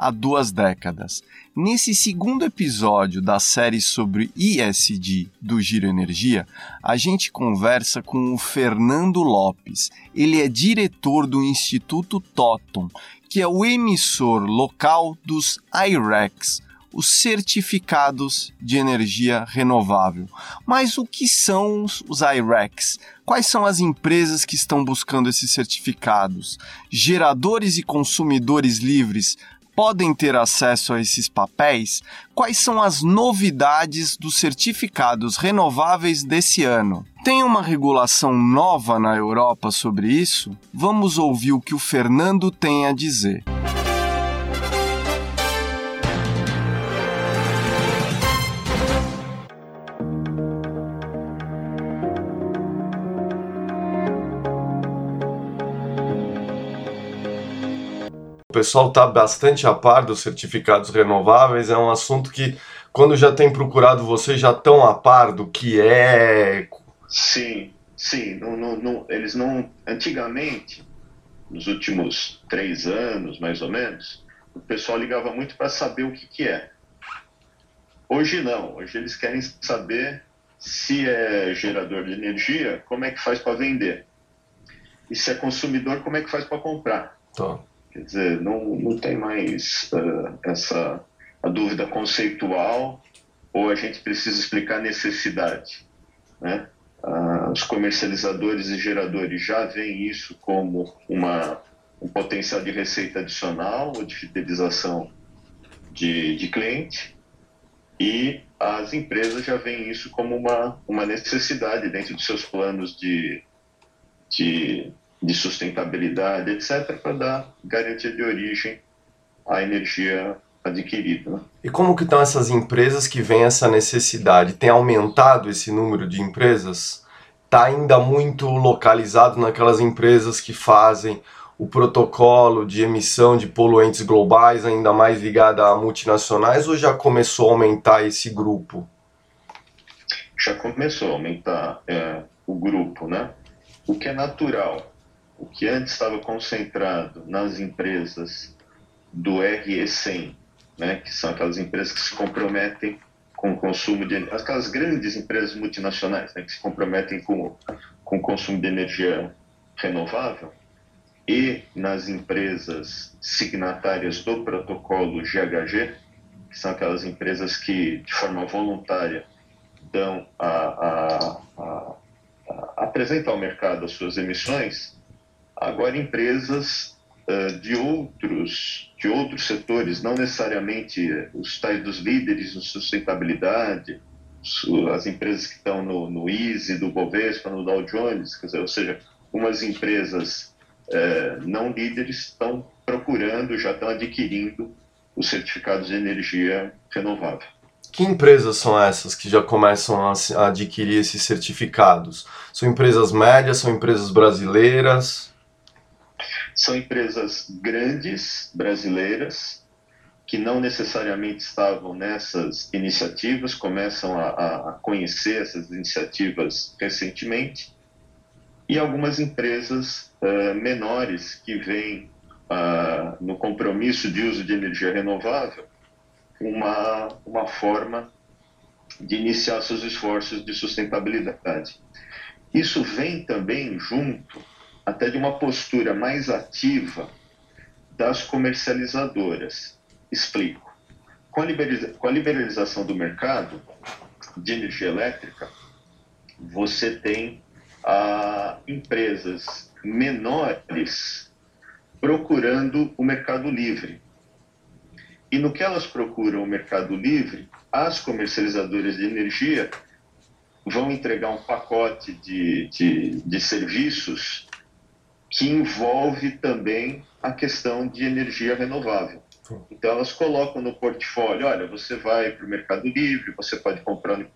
há duas décadas. Nesse segundo episódio da série sobre ISD do Giro Energia, a gente conversa com o Fernando Lopes. Ele é diretor do Instituto Toton, que é o emissor local dos IREX, os certificados de energia renovável. Mas o que são os IREX? Quais são as empresas que estão buscando esses certificados? Geradores e consumidores livres podem ter acesso a esses papéis? Quais são as novidades dos certificados renováveis desse ano? Tem uma regulação nova na Europa sobre isso? Vamos ouvir o que o Fernando tem a dizer. O pessoal está bastante a par dos certificados renováveis, é um assunto que, quando já tem procurado vocês, já estão a par do que é. Sim, sim. Não, não, não, eles não. Antigamente, nos últimos três anos, mais ou menos, o pessoal ligava muito para saber o que, que é. Hoje não. Hoje eles querem saber se é gerador de energia, como é que faz para vender. E se é consumidor, como é que faz para comprar. Tá. Quer dizer, não, não tem mais uh, essa a dúvida conceitual ou a gente precisa explicar a necessidade. Né? Uh, os comercializadores e geradores já veem isso como uma, um potencial de receita adicional ou de fidelização de, de cliente e as empresas já veem isso como uma, uma necessidade dentro dos seus planos de, de de sustentabilidade, etc., para dar garantia de origem à energia adquirida. Né? E como que estão essas empresas que veem essa necessidade? Tem aumentado esse número de empresas? Está ainda muito localizado naquelas empresas que fazem o protocolo de emissão de poluentes globais, ainda mais ligada a multinacionais, ou já começou a aumentar esse grupo? Já começou a aumentar é, o grupo, né? O que é natural o que antes estava concentrado nas empresas do RE100, né, que são aquelas empresas que se comprometem com o consumo de aquelas grandes empresas multinacionais né, que se comprometem com, com o consumo de energia renovável e nas empresas signatárias do protocolo GHG, que são aquelas empresas que de forma voluntária dão a, a, a, a apresentam ao mercado as suas emissões, Agora, empresas uh, de outros de outros setores, não necessariamente os tais dos líderes em sustentabilidade, as empresas que estão no, no Easy, do Bovespa, no Dow Jones, quer dizer, ou seja, umas empresas uh, não líderes estão procurando, já estão adquirindo os certificados de energia renovável. Que empresas são essas que já começam a adquirir esses certificados? São empresas médias, são empresas brasileiras? São empresas grandes brasileiras que não necessariamente estavam nessas iniciativas, começam a, a conhecer essas iniciativas recentemente, e algumas empresas uh, menores que vêm uh, no compromisso de uso de energia renovável uma, uma forma de iniciar seus esforços de sustentabilidade. Isso vem também junto até de uma postura mais ativa das comercializadoras. Explico. Com a, liberalização do mercado de energia elétrica, você tem ah, empresas menores procurando o mercado livre. E no que elas procuram o mercado livre, as comercializadoras de energia vão entregar um pacote de, de, de serviços que envolve também a questão de energia renovável. Então elas colocam no portfólio, olha, você vai para o Mercado Livre, você pode comprar no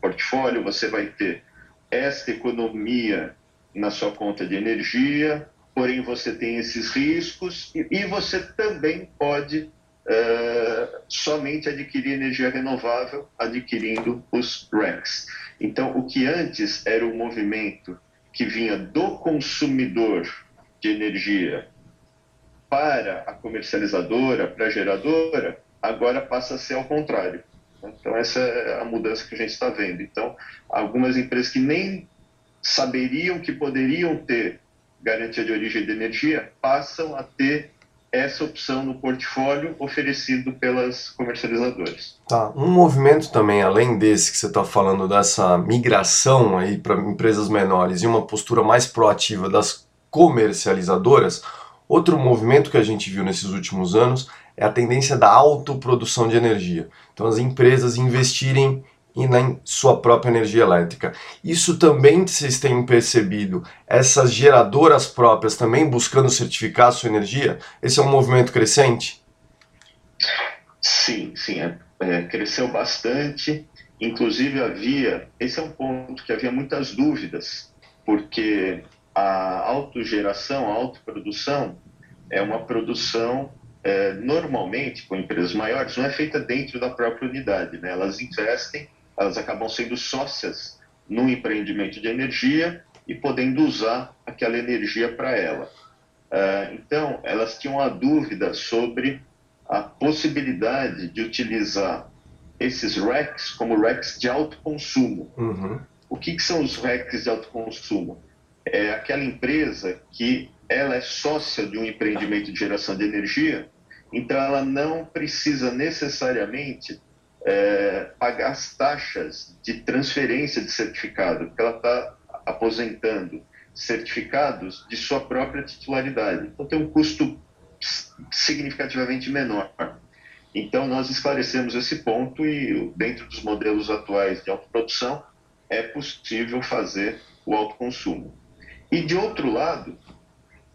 portfólio, você vai ter esta economia na sua conta de energia, porém você tem esses riscos e, você também pode uh, somente adquirir energia renovável adquirindo os RECs. Então, o que antes era um movimento que vinha do consumidor de energia para a comercializadora, para a geradora, agora passa a ser ao contrário. Então, essa é a mudança que a gente está vendo. Então, algumas empresas que nem saberiam que poderiam ter garantia de origem de energia passam a ter essa opção no portfólio oferecido pelas comercializadoras. Tá. Um movimento também, além desse que você está falando, dessa migração aí para empresas menores e uma postura mais proativa das comercializadoras, Outro movimento que a gente viu nesses últimos anos é a tendência da autoprodução de energia. Então, as empresas investirem na sua própria energia elétrica. Isso também vocês têm percebido, essas geradoras próprias também buscando certificar a sua energia? Esse é um movimento crescente? Sim, sim, é, é, cresceu bastante. Inclusive havia, esse é um ponto que havia muitas dúvidas, porque a autogeração, a autoprodução, é uma produção, é, normalmente, com empresas maiores, não é feita dentro da própria unidade. Né? Elas investem, elas acabam sendo sócias num empreendimento de energia e podendo usar aquela energia para ela. Uh, então, elas tinham a dúvida sobre a possibilidade de utilizar esses RECs como RECs de alto consumo. Uhum. O que, que são os RECs de alto consumo? É aquela empresa que ela é sócia de um empreendimento de geração de energia, então ela não precisa necessariamente é, pagar as taxas de transferência de certificado, porque ela está aposentando certificados de sua própria titularidade. Então tem um custo significativamente menor. Então nós esclarecemos esse ponto e dentro dos modelos atuais de autoprodução é possível fazer o autoconsumo. E de outro lado,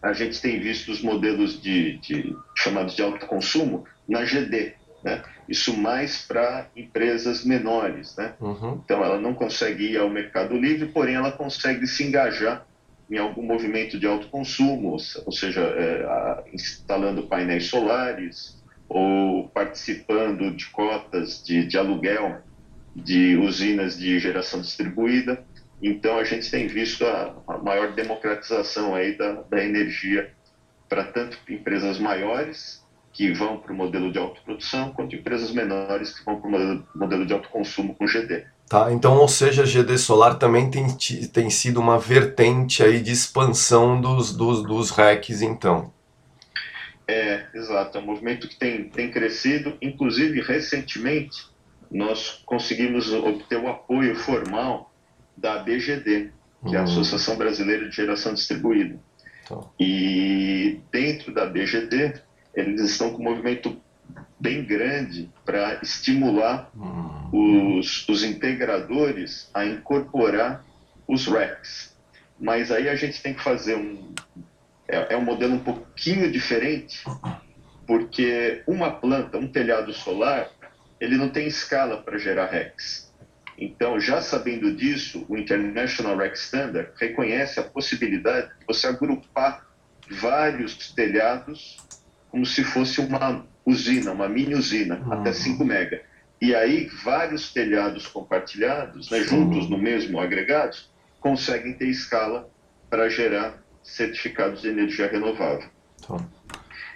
a gente tem visto os modelos de, de chamados de alto consumo na GD, né? Isso mais para empresas menores, né? Uhum. Então ela não consegue ir ao mercado livre, porém ela consegue se engajar em algum movimento de alto consumo, ou seja, é, a, instalando painéis solares ou participando de cotas de, de aluguel de usinas de geração distribuída. Então a gente tem visto a, a maior democratização aí da, da energia para tanto empresas maiores que vão para o modelo de autoprodução, quanto empresas menores que vão para o modelo, modelo de autoconsumo com GD. Tá, então, ou seja, GD Solar também tem, tem sido uma vertente aí de expansão dos, dos, dos RECs, então. É, exato, é um movimento que tem, tem crescido, inclusive recentemente nós conseguimos obter o apoio formal da ABGD, que é a uhum. Associação Brasileira de Geração Distribuída. Tá. E dentro da ABGD, eles estão com um movimento bem grande para estimular uhum. os, os integradores a incorporar os RECs. Mas aí a gente tem que fazer um. É, é um modelo um pouquinho diferente, porque uma planta, um telhado solar, ele não tem escala para gerar RECs. Então, já sabendo disso, o International REC Standard reconhece a possibilidade de você agrupar vários telhados como se fosse uma usina, uma mini usina, uhum. até 5 mega. E aí, vários telhados compartilhados, né, juntos no mesmo agregado, conseguem ter escala para gerar certificados de energia renovável. Tá.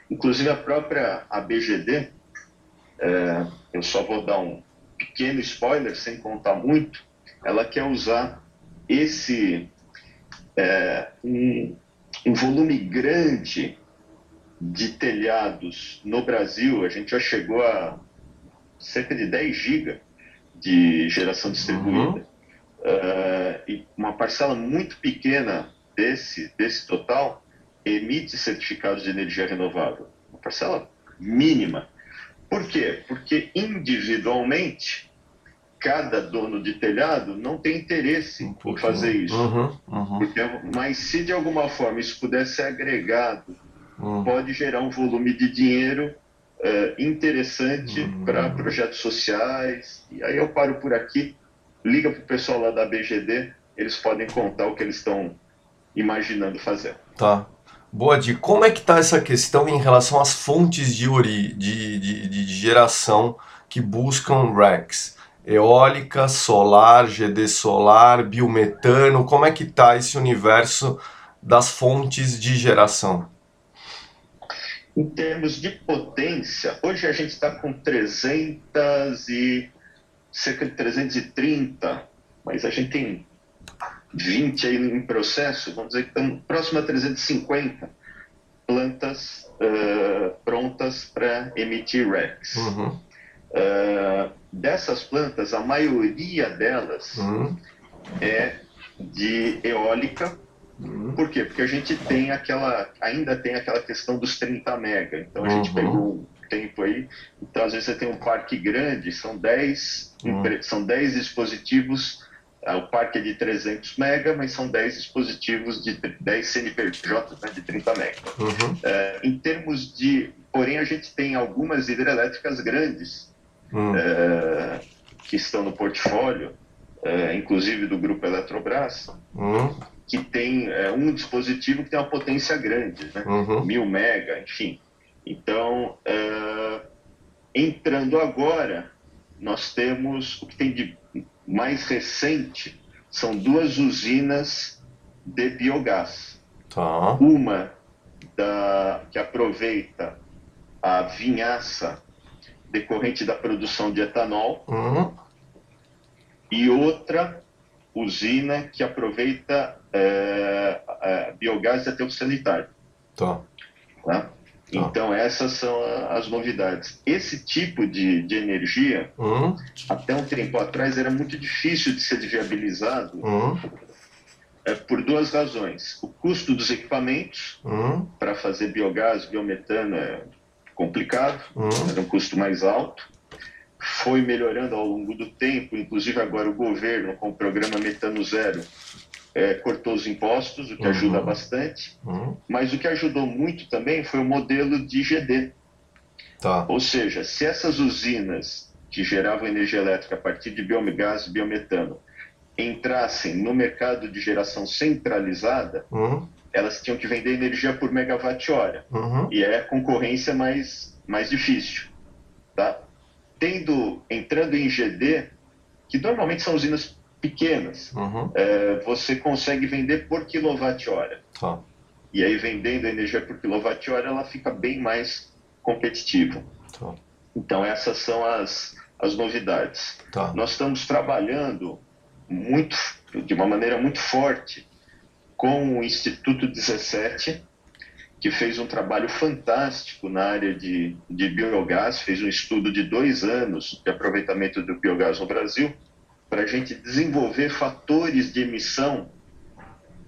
Inclusive, a própria ABGD, é, eu só vou dar um, pequeno spoiler, sem contar muito, ela quer usar esse é, um, um volume grande de telhados no Brasil, a gente já chegou a cerca de 10 GB de geração distribuída. Uhum. Uh, e uma parcela muito pequena desse, desse total emite certificados de energia renovável. Uma parcela mínima. Por quê? Porque individualmente cada dono de telhado não tem interesse um em fazer isso. Uhum, uhum. Porque, mas se de alguma forma isso pudesse ser agregado, uhum. pode gerar um volume de dinheiro uh, interessante uhum. para projetos sociais. E aí eu paro por aqui, liga para o pessoal lá da BGD, eles podem contar o que eles estão imaginando fazer. Tá. Boa, de como é que está essa questão em relação às fontes de, ori, de, de, de geração que buscam RECs? Eólica, solar, GD solar, biometano, como é que está esse universo das fontes de geração? Em termos de potência, hoje a gente está com 300 e cerca de 330, mas a gente tem 20 aí em processo, vamos dizer que estamos próximo a 350 plantas uh, prontas para emitir RECs. Uhum. Uh, dessas plantas, a maioria delas uhum. é de eólica. Uhum. Por quê? Porque a gente tem aquela, ainda tem aquela questão dos 30 mega. Então a gente uhum. pegou um tempo aí. Então às vezes você tem um parque grande, são 10, uhum. são 10 dispositivos o parque é de 300 mega, mas são 10 dispositivos de 10 CNPJ né, de 30 mega. Uhum. É, em termos de, porém, a gente tem algumas hidrelétricas grandes uhum. é, que estão no portfólio, é, inclusive do grupo Eletrobras, uhum. que tem um dispositivo que tem uma potência grande, né, uhum. mil mega, enfim. Então, entrando agora, nós temos o que tem de mais recente são duas usinas de biogás. Tá. Uma da, que aproveita a vinhaça decorrente da produção de etanol uhum. e outra usina que aproveita é, é, biogás aterro sanitário. Tá. tá? Tá. Então, essas são as novidades. Esse tipo de, de energia, uhum. até um tempo atrás, era muito difícil de ser viabilizado uhum. é, por duas razões. O custo dos equipamentos uhum. para fazer biogás, biometano é complicado, uhum. era um custo mais alto. Foi melhorando ao longo do tempo, inclusive agora o governo, com o programa Metano Zero, é, cortou os impostos, o que uhum. ajuda bastante, uhum. mas o que ajudou muito também foi o modelo de GD. Tá. Ou seja, se essas usinas que geravam energia elétrica a partir de biogás e biometano entrassem no mercado de geração centralizada, uhum. elas tinham que vender energia por megawatt-hora. Uhum. E é a concorrência mais, mais difícil. Tá? Tendo, entrando em GD, que normalmente são usinas pequenas, uhum. é, você consegue vender por quilowatt-hora. Tá. E aí, vendendo a energia por quilowatt-hora, ela fica bem mais competitiva. Tá. Então, essas são as, as novidades. Tá. Nós estamos trabalhando muito, de uma maneira muito forte com o Instituto 17, que fez um trabalho fantástico na área de, de biogás, fez um estudo de dois anos de aproveitamento do biogás no Brasil, para a gente desenvolver fatores de emissão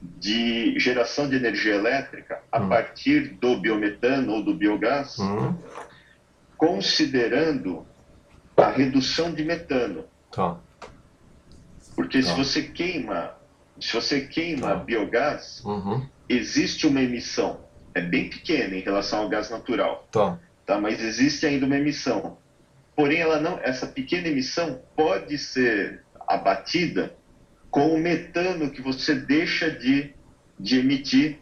de geração de energia elétrica a hum. partir do biometano ou do biogás, hum. considerando a redução de metano. Tá. Porque tá. se você queima, se você queima tá. biogás, uhum. existe uma emissão. É bem pequena em relação ao gás natural. Tá. Tá, mas existe ainda uma emissão. Porém, ela não, essa pequena emissão pode ser abatida com o metano que você deixa de, de emitir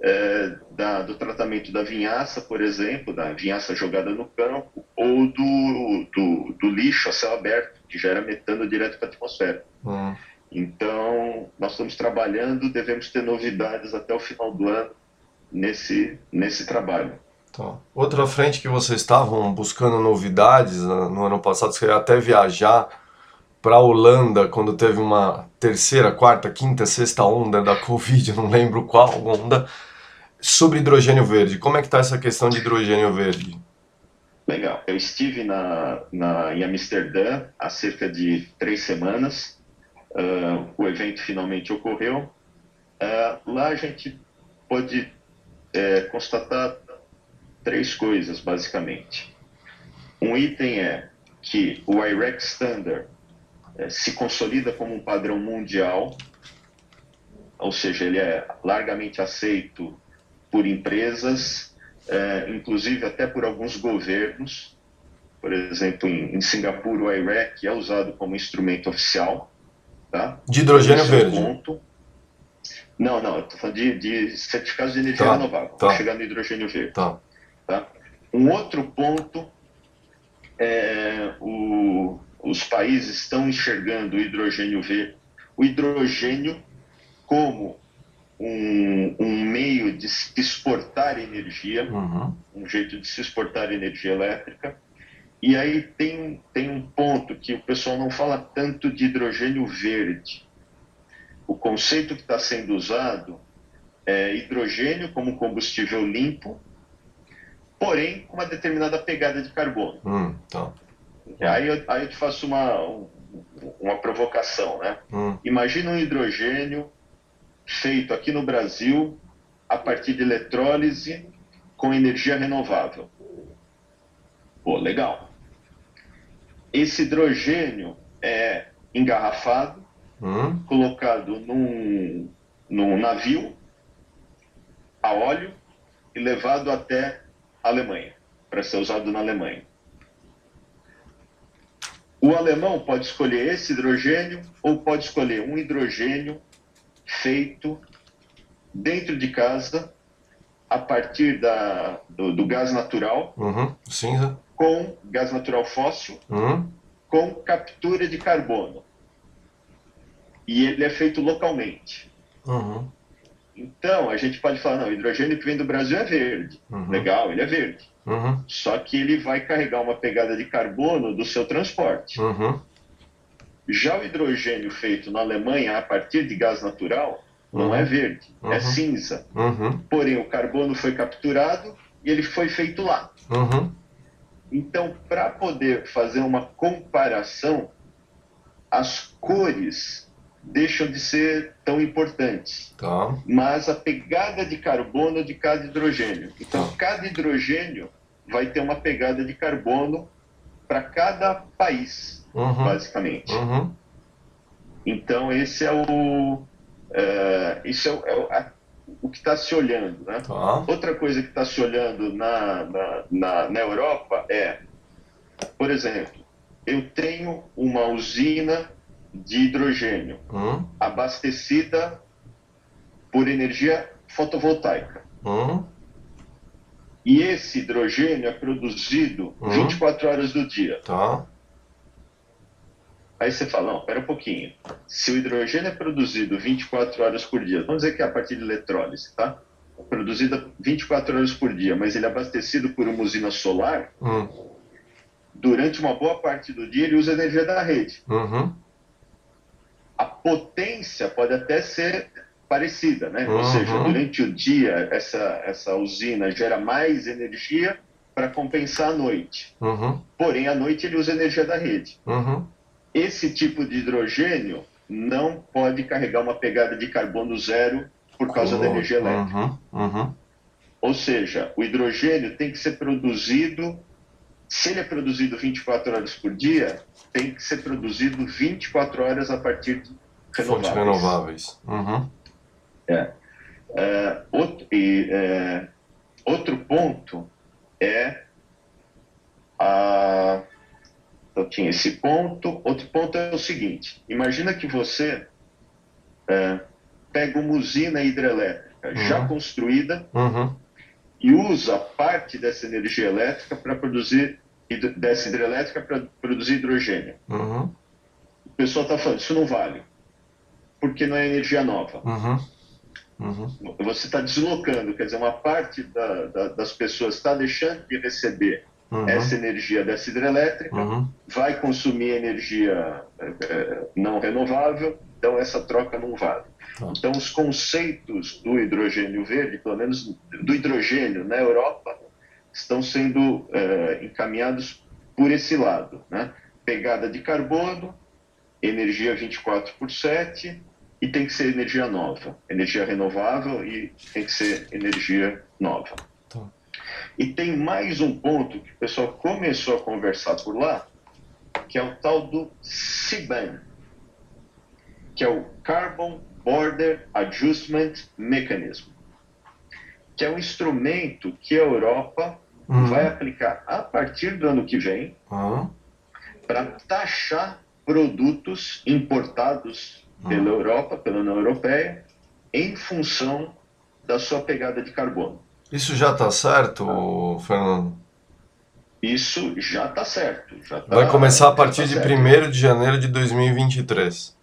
é, da, do tratamento da vinhaça, por exemplo, da vinhaça jogada no campo, ou do, do, do lixo a céu aberto, que gera metano direto para a atmosfera. Uhum. Então, nós estamos trabalhando, devemos ter novidades até o final do ano nesse, nesse trabalho. Tá. Outra frente que vocês estavam buscando novidades né, no ano passado, você até viajar para a Holanda quando teve uma terceira, quarta, quinta, sexta onda da Covid, não lembro qual onda, sobre hidrogênio verde. Como é que está essa questão de hidrogênio verde? Legal. Eu estive na, na, em Amsterdã há cerca de três semanas. Uh, o evento finalmente ocorreu. Uh, lá a gente pode uh, constatar três coisas, basicamente. Um item é que o IREC Standard é, se consolida como um padrão mundial, ou seja, ele é largamente aceito por empresas é, inclusive até por alguns governos. Por exemplo, em, Singapura, o IREC é usado como instrumento oficial. Tá? De hidrogênio verde. Ponto. Não, não, estou falando de, de, certificados de energia tá, renovável. Tá. Chegar no hidrogênio verde. Tá. Tá? Um outro ponto é o, os países estão enxergando o hidrogênio verde, o hidrogênio como um, um meio de se exportar energia, uhum. um jeito de se exportar energia elétrica. E aí tem, tem um ponto que o pessoal não fala tanto de hidrogênio verde. O conceito que está sendo usado é hidrogênio como combustível limpo, porém com uma determinada pegada de carbono. Hum, tá. Aí, eu, aí eu te faço uma, uma provocação, né? Hum. Imagina um hidrogênio feito aqui no Brasil a partir de eletrólise com energia renovável. Pô, legal. Esse hidrogênio é engarrafado, hum. colocado num, num navio a óleo e levado até a Alemanha, para ser usado na Alemanha. O alemão pode escolher esse hidrogênio ou pode escolher um hidrogênio feito dentro de casa a partir da, do, do gás natural, uhum. cinza, com gás natural fóssil, uhum. com captura de carbono. E ele é feito localmente. Uhum. Então, a gente pode falar, não, o hidrogênio que vem do Brasil é verde. Uhum. Legal, ele é verde. Uhum. Só que ele vai carregar uma pegada de carbono do seu transporte. Uhum. Já o hidrogênio feito na Alemanha a partir de gás natural não Uhum. é verde, é Uhum. cinza. Uhum. Porém, o carbono foi capturado e ele foi feito lá. Então, para poder fazer uma comparação, as cores deixam de ser tão importantes, Tá. mas a pegada de carbono de cada hidrogênio. Então, Tá. cada hidrogênio vai ter uma pegada de carbono para cada país, Uhum. basicamente. Uhum. Então, esse é o, é, isso é, o- é o que está se olhando. Né? Tá. Outra coisa que está se olhando na, na, na, na Europa é, por exemplo, eu tenho uma usina de hidrogênio Hum. abastecida por energia fotovoltaica. Hum. E esse hidrogênio é produzido Uhum. 24 horas do dia. Tá. Aí você fala, não, pera um pouquinho. Se o hidrogênio é produzido 24 horas por dia, vamos dizer que é a partir de eletrólise, tá? É Produzida 24 horas por dia, mas ele é abastecido por uma usina solar, Hum. durante uma boa parte do dia ele usa energia da rede. Uhum. A potência pode até ser parecida, né? Ou Uhum. seja, durante o dia essa, essa usina gera mais energia para compensar a noite. Uhum. Porém, à noite ele usa energia da rede. Uhum. Esse tipo de hidrogênio não pode carregar uma pegada de carbono zero por causa da energia elétrica. Uhum. Uhum. Ou seja, o hidrogênio tem que ser produzido, se ele é produzido 24 horas por dia, tem que ser produzido 24 horas a partir de Fontes renováveis. renováveis. Uhum. É, outro, e, é, outro ponto é a. Eu tinha esse ponto. Outro ponto é o seguinte: imagina que você é, pega uma usina hidrelétrica já Uhum. construída Uhum. e usa parte dessa energia elétrica para produzir dessa hidrelétrica para produzir hidrogênio. Uhum. O pessoal está falando isso não vale, porque não é energia nova. Uhum. Uhum. Você está deslocando, quer dizer, uma parte da- da- das pessoas está deixando de receber Uhum. essa energia dessa hidrelétrica, Uhum. vai consumir energia eh, eh, não renovável, então essa troca não vale. Tá. Então, os conceitos do hidrogênio verde, pelo menos do hidrogênio na Europa, estão sendo eh, encaminhados por esse lado. Né? Pegada de carbono, energia 24 por 7, e tem que ser energia nova, energia renovável e tem que ser energia nova. Tá. E tem mais um ponto que o pessoal começou a conversar por lá, que é o tal do CBAM, que é o Carbon Border Adjustment Mechanism, que é um instrumento que a Europa Uhum. vai aplicar a partir do ano que vem Uhum. para taxar produtos importados pela Europa, pela União Europeia, em função da sua pegada de carbono. Isso já tá certo, Fernando? Isso já está certo. Já tá- Vai começar a partir tá de certo. 1 de janeiro de 2023.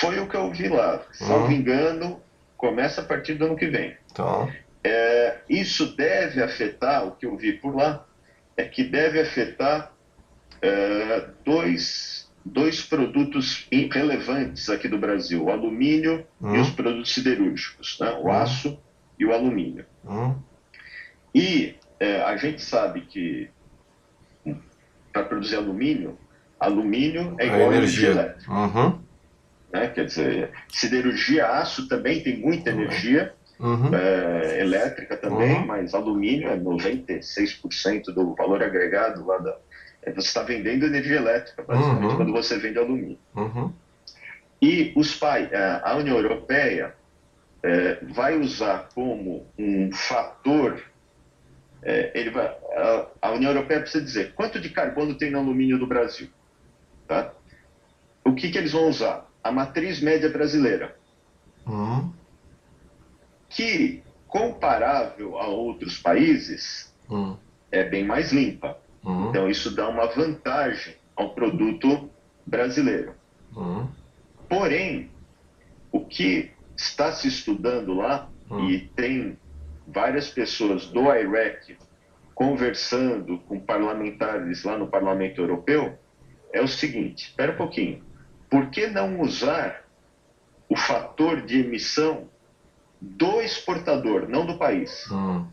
Foi o que eu vi lá. Salvo Uhum. engano, começa a partir do ano que vem. Tá. É, isso deve afetar, o que eu vi por lá, é que deve afetar é, dois, dois produtos relevantes aqui do Brasil, o alumínio e Hum. os produtos siderúrgicos, né? o Hum. aço e o alumínio. Hum. E é, a gente sabe que para produzir alumínio, alumínio é igual a energia energia. elétrica. Uhum. Né? Quer dizer, siderurgia, aço também tem muita Uhum. energia, Uhum. é, elétrica também, Uhum. mas alumínio é 96% do valor agregado lá da. é, Você está vendendo energia elétrica, basicamente, Uhum. quando você vende alumínio. Uhum. E os pai, a a União Europeia é, vai usar como um fator. é, ele vai, a, a União Europeia precisa dizer quanto de carbono tem no alumínio do Brasil. Tá? O que, que eles vão usar? A matriz média brasileira. Uhum. Que, comparável a outros países, Uhum. é bem mais limpa. Uhum. Então, isso dá uma vantagem ao produto brasileiro. Uhum. Porém, o que está se estudando lá, Hum. e tem várias pessoas do IREC conversando com parlamentares lá no Parlamento Europeu, é o seguinte: espera um pouquinho, por que não usar o fator de emissão do exportador, não do país? Uhum.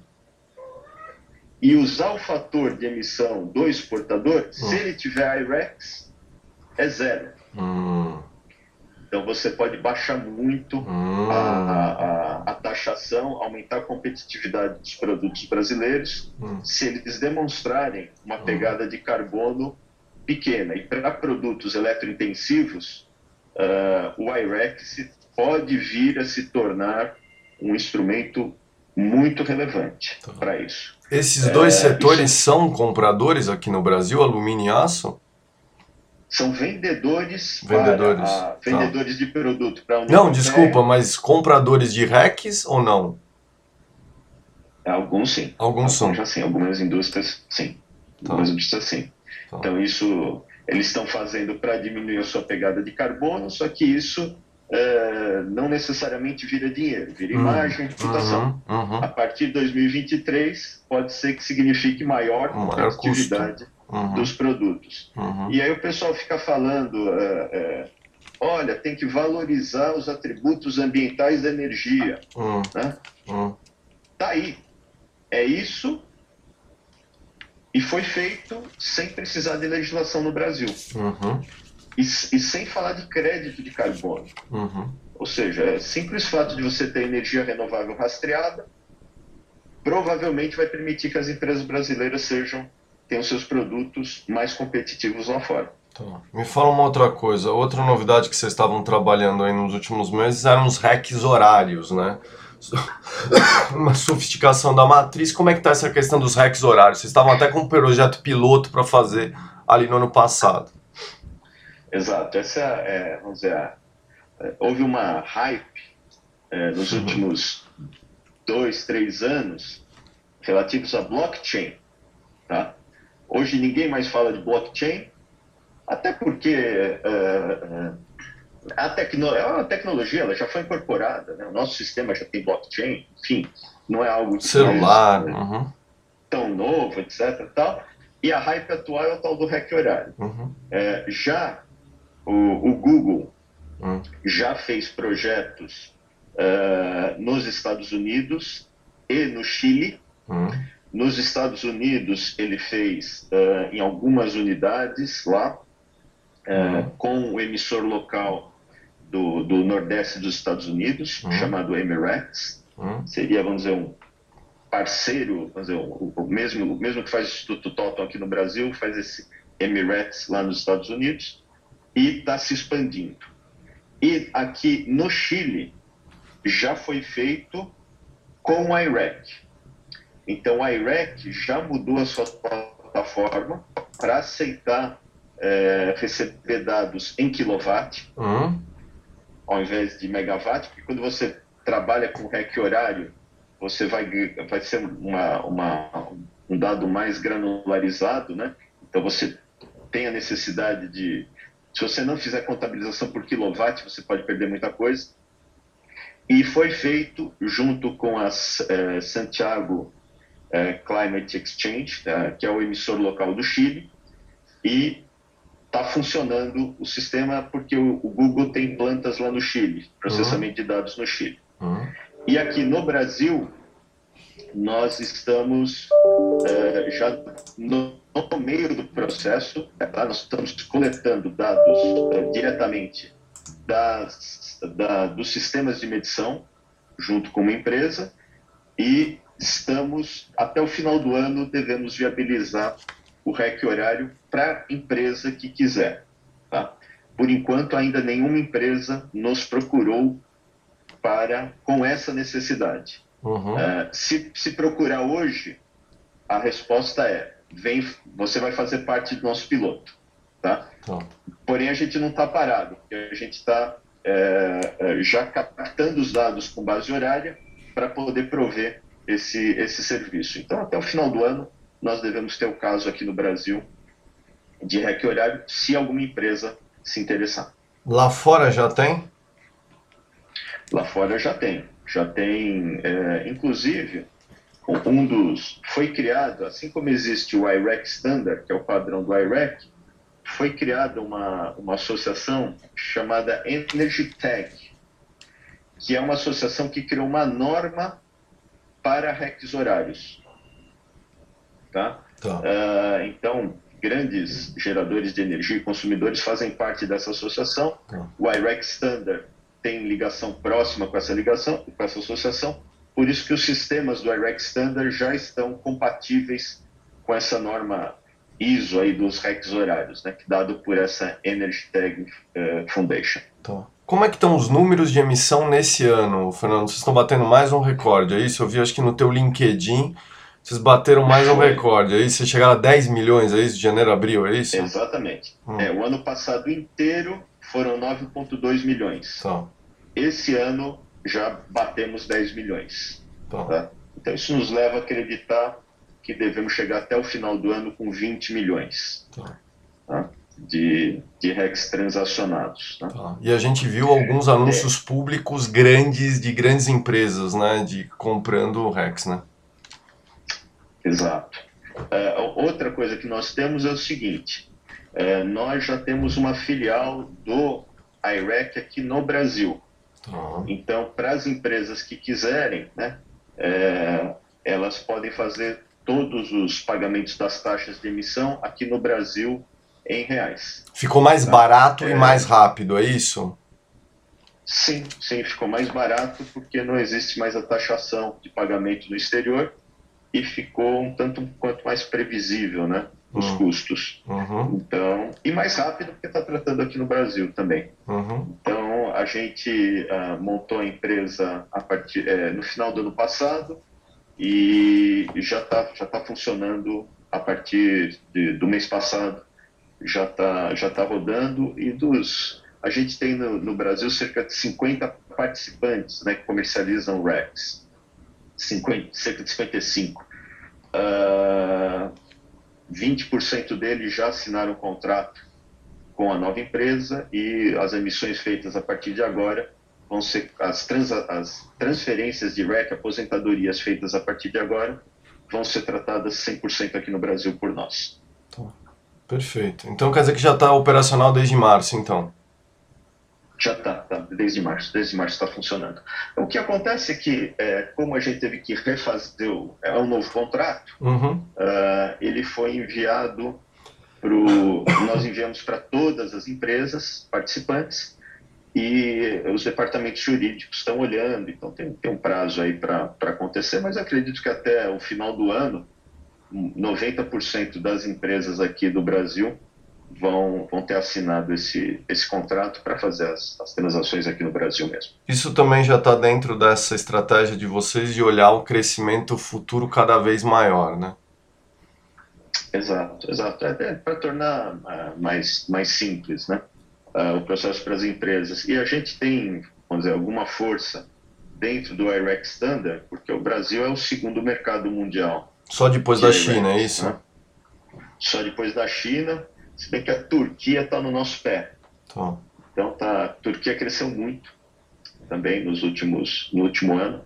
e usar o fator de emissão do exportador, Hum. se ele tiver IREX, é zero. Uhum. Então você pode baixar muito Uhum. a, a- a- taxação, aumentar a competitividade dos produtos brasileiros, Hum. se eles demonstrarem uma pegada de carbono pequena. E para produtos eletrointensivos, ah, o IREX pode vir a se tornar um instrumento muito relevante Tá. para isso. Esses dois É, setores são compradores aqui no Brasil, alumínio e aço? São vendedores, Vendedores, para a- tá. vendedores de produto para a Não, desculpa, mas compradores de RECs ou não? Alguns sim. Alguns são. Já sim. Algumas indústrias sim. Tá. Algumas indústrias sim. Tá. Então isso eles estão fazendo para diminuir a sua pegada de carbono, só que isso eh, não necessariamente vira dinheiro, vira Hum, imagem, reputação. Uhum, uhum, A partir de 2023 pode ser que signifique maior maior competitividade uhum, dos produtos. uhum. E aí o pessoal fica falando, é, é, olha, tem que valorizar os atributos ambientais da energia, Hum, né? hum, Tá aí. É isso e foi feito sem precisar de legislação no Brasil. uhum, E, e sem falar de crédito de carbono. uhum. Ou seja, é simples fato de você ter energia renovável rastreada, provavelmente vai permitir que as empresas brasileiras sejam tenham seus produtos mais competitivos lá fora. Tá. Me fala uma outra coisa. Outra novidade que vocês estavam trabalhando aí nos últimos meses eram os hacks horários, né? Uma sofisticação da matriz. Como é que tá essa questão dos hacks horários? Vocês estavam até com um projeto piloto para fazer ali no ano passado. Exato. Essa é, vamos dizer, a- é, houve uma hype é, nos últimos dois, três anos relativos a blockchain. Tá? Hoje ninguém mais fala de blockchain, até porque é, a tecno, uma tecnologia, ela já foi incorporada, né? o nosso sistema já tem blockchain, enfim, não é algo Celular. mais, Uhum, tão novo, etc. Tal. E a hype atual é o tal do hack horário. uhum, É, já o, o Google Hum. já fez projetos eh, nos Estados Unidos e no Chile. uhum, Nos Estados Unidos, ele fez eh, em algumas unidades lá, eh, Uhum. com o emissor local do, do Nordeste dos Estados Unidos, chamado Emirates. Seria, vamos dizer, um parceiro, vamos dizer, o, o mesmo, o mesmo que faz o Instituto Toton aqui no Brasil, faz esse Emirates lá nos Estados Unidos e está se expandindo. E aqui no Chile já foi feito com o IREC. Então, a IREC já mudou a sua plataforma para aceitar é, receber dados em quilowatt, uhum. ao invés de megawatt, porque quando você trabalha com REC horário, você vai, vai ser uma, uma, um dado mais granularizado, né? Então, você tem a necessidade de... Se você não fizer contabilização por quilowatt, você pode perder muita coisa. E foi feito junto com a eh, Santiago eh, Climate Exchange, eh, que é o emissor local do Chile, e está funcionando o sistema porque o, o, Google tem plantas lá no Chile, processamento uhum. de dados no Chile. Uhum. E aqui no Brasil, nós estamos já no, no, meio do processo, tá? nós estamos coletando dados diretamente das, da, dos sistemas de medição, junto com uma empresa, e estamos, até o final do ano, devemos viabilizar o REC horário para a empresa que quiser. Tá? Por enquanto, ainda nenhuma empresa nos procurou para com essa necessidade. Uhum. Uh, se, se procurar hoje, a resposta é: vem, você vai fazer parte do nosso piloto. Tá? Porém, a gente não está parado, a gente está é, é, já captando os dados com base horária para poder prover esse, esse serviço. Então, até o final do ano, nós devemos ter o caso aqui no Brasil de REC horário, se alguma empresa se interessar. Lá fora já tem? Lá fora já tem. Já tem, é, inclusive, um dos. Foi criado, assim como existe o IREC Standard, que é o padrão do IREC, foi criada uma, uma associação chamada Energy Tag, que é uma associação que criou uma norma para RECs horários. Tá? tá. Uh, então, grandes geradores de energia e consumidores fazem parte dessa associação. Tá. O IREC Standard tem ligação próxima com essa ligação, com essa associação, por isso que os sistemas do IREC Standard já estão compatíveis com essa norma ISO aí dos RECs horários, né, dado por essa Energy Tag uh, Foundation. Tá. Como é que estão os números de emissão nesse ano, Fernando? Vocês estão batendo mais um recorde, é isso? Eu vi acho que no teu LinkedIn vocês bateram mais um recorde, é isso? Vocês chegaram a 10 milhões, é isso? De janeiro a abril, é isso? Exatamente. Hum. É, o ano passado inteiro foram 9,2 milhões. Tá. Esse ano já batemos 10 milhões. Tá. Tá? Então isso nos leva a acreditar que devemos chegar até o final do ano com 20 milhões tá. Tá? De, de RECs transacionados. Tá? tá. E a gente viu alguns anúncios é. públicos grandes de grandes empresas, né, de comprando RECs, né? Exato. Uh, outra coisa que nós temos é o seguinte: uh, nós já temos uma filial do IREC aqui no Brasil. Tá. Então, para as empresas que quiserem, né, uh, elas podem fazer todos os pagamentos das taxas de emissão aqui no Brasil em reais. Ficou mais tá? barato é... e mais rápido, é isso? Sim, sim, ficou mais barato porque não existe mais a taxação de pagamento no exterior e ficou um tanto quanto mais previsível, né? Os uhum. custos. Uhum. Então, e mais rápido porque está tratando aqui no Brasil também. Uhum. Então, a gente uh, montou a empresa a partir, é, no final do ano passado e já está já tá funcionando a partir de, do mês passado, já está já tá rodando e dos a gente tem no, no, Brasil cerca de 50 participantes né, que comercializam RECs, 50, cerca de 55. Uh, 20% deles já assinaram um contrato com a nova empresa e as emissões feitas a partir de agora vão ser as, trans, as transferências de REC, aposentadorias feitas a partir de agora, vão ser tratadas 100% aqui no Brasil por nós. Tá. Perfeito. Então quer dizer que já está operacional desde março, então? Já está, tá, desde março. Desde março está funcionando. O que acontece é que, é, como a gente teve que refazer o, é um novo contrato, uhum. uh, ele foi enviado para nós enviamos para todas as empresas participantes e os departamentos jurídicos estão olhando, então tem, tem um prazo aí para acontecer, mas acredito que até o final do ano, 90% das empresas aqui do Brasil vão, vão ter assinado esse, esse contrato para fazer as, as transações aqui no Brasil mesmo. Isso também já está dentro dessa estratégia de vocês de olhar o crescimento futuro cada vez maior, né? Exato, exato. É, é para tornar uh, mais, mais simples né? Uh, o processo para as empresas. E a gente tem, vamos dizer, alguma força dentro do IREX Standard, porque o Brasil é o segundo mercado mundial. Só depois da China, é isso? Né? Só depois da China, se bem que a Turquia está no nosso pé. Tá. Então tá, a Turquia cresceu muito também nos últimos, no último ano,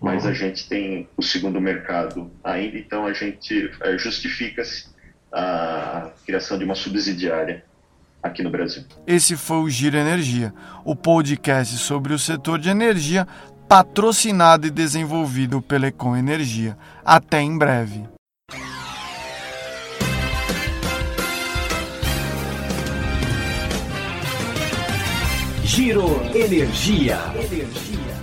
mas uhum. a gente tem o segundo mercado ainda, então a gente é, justifica-se a criação de uma subsidiária aqui no Brasil. Esse foi o Giro Energia, o podcast sobre o setor de energia patrocinado e desenvolvido pela Econ Energia. Até em breve. Giro Energia. Energia.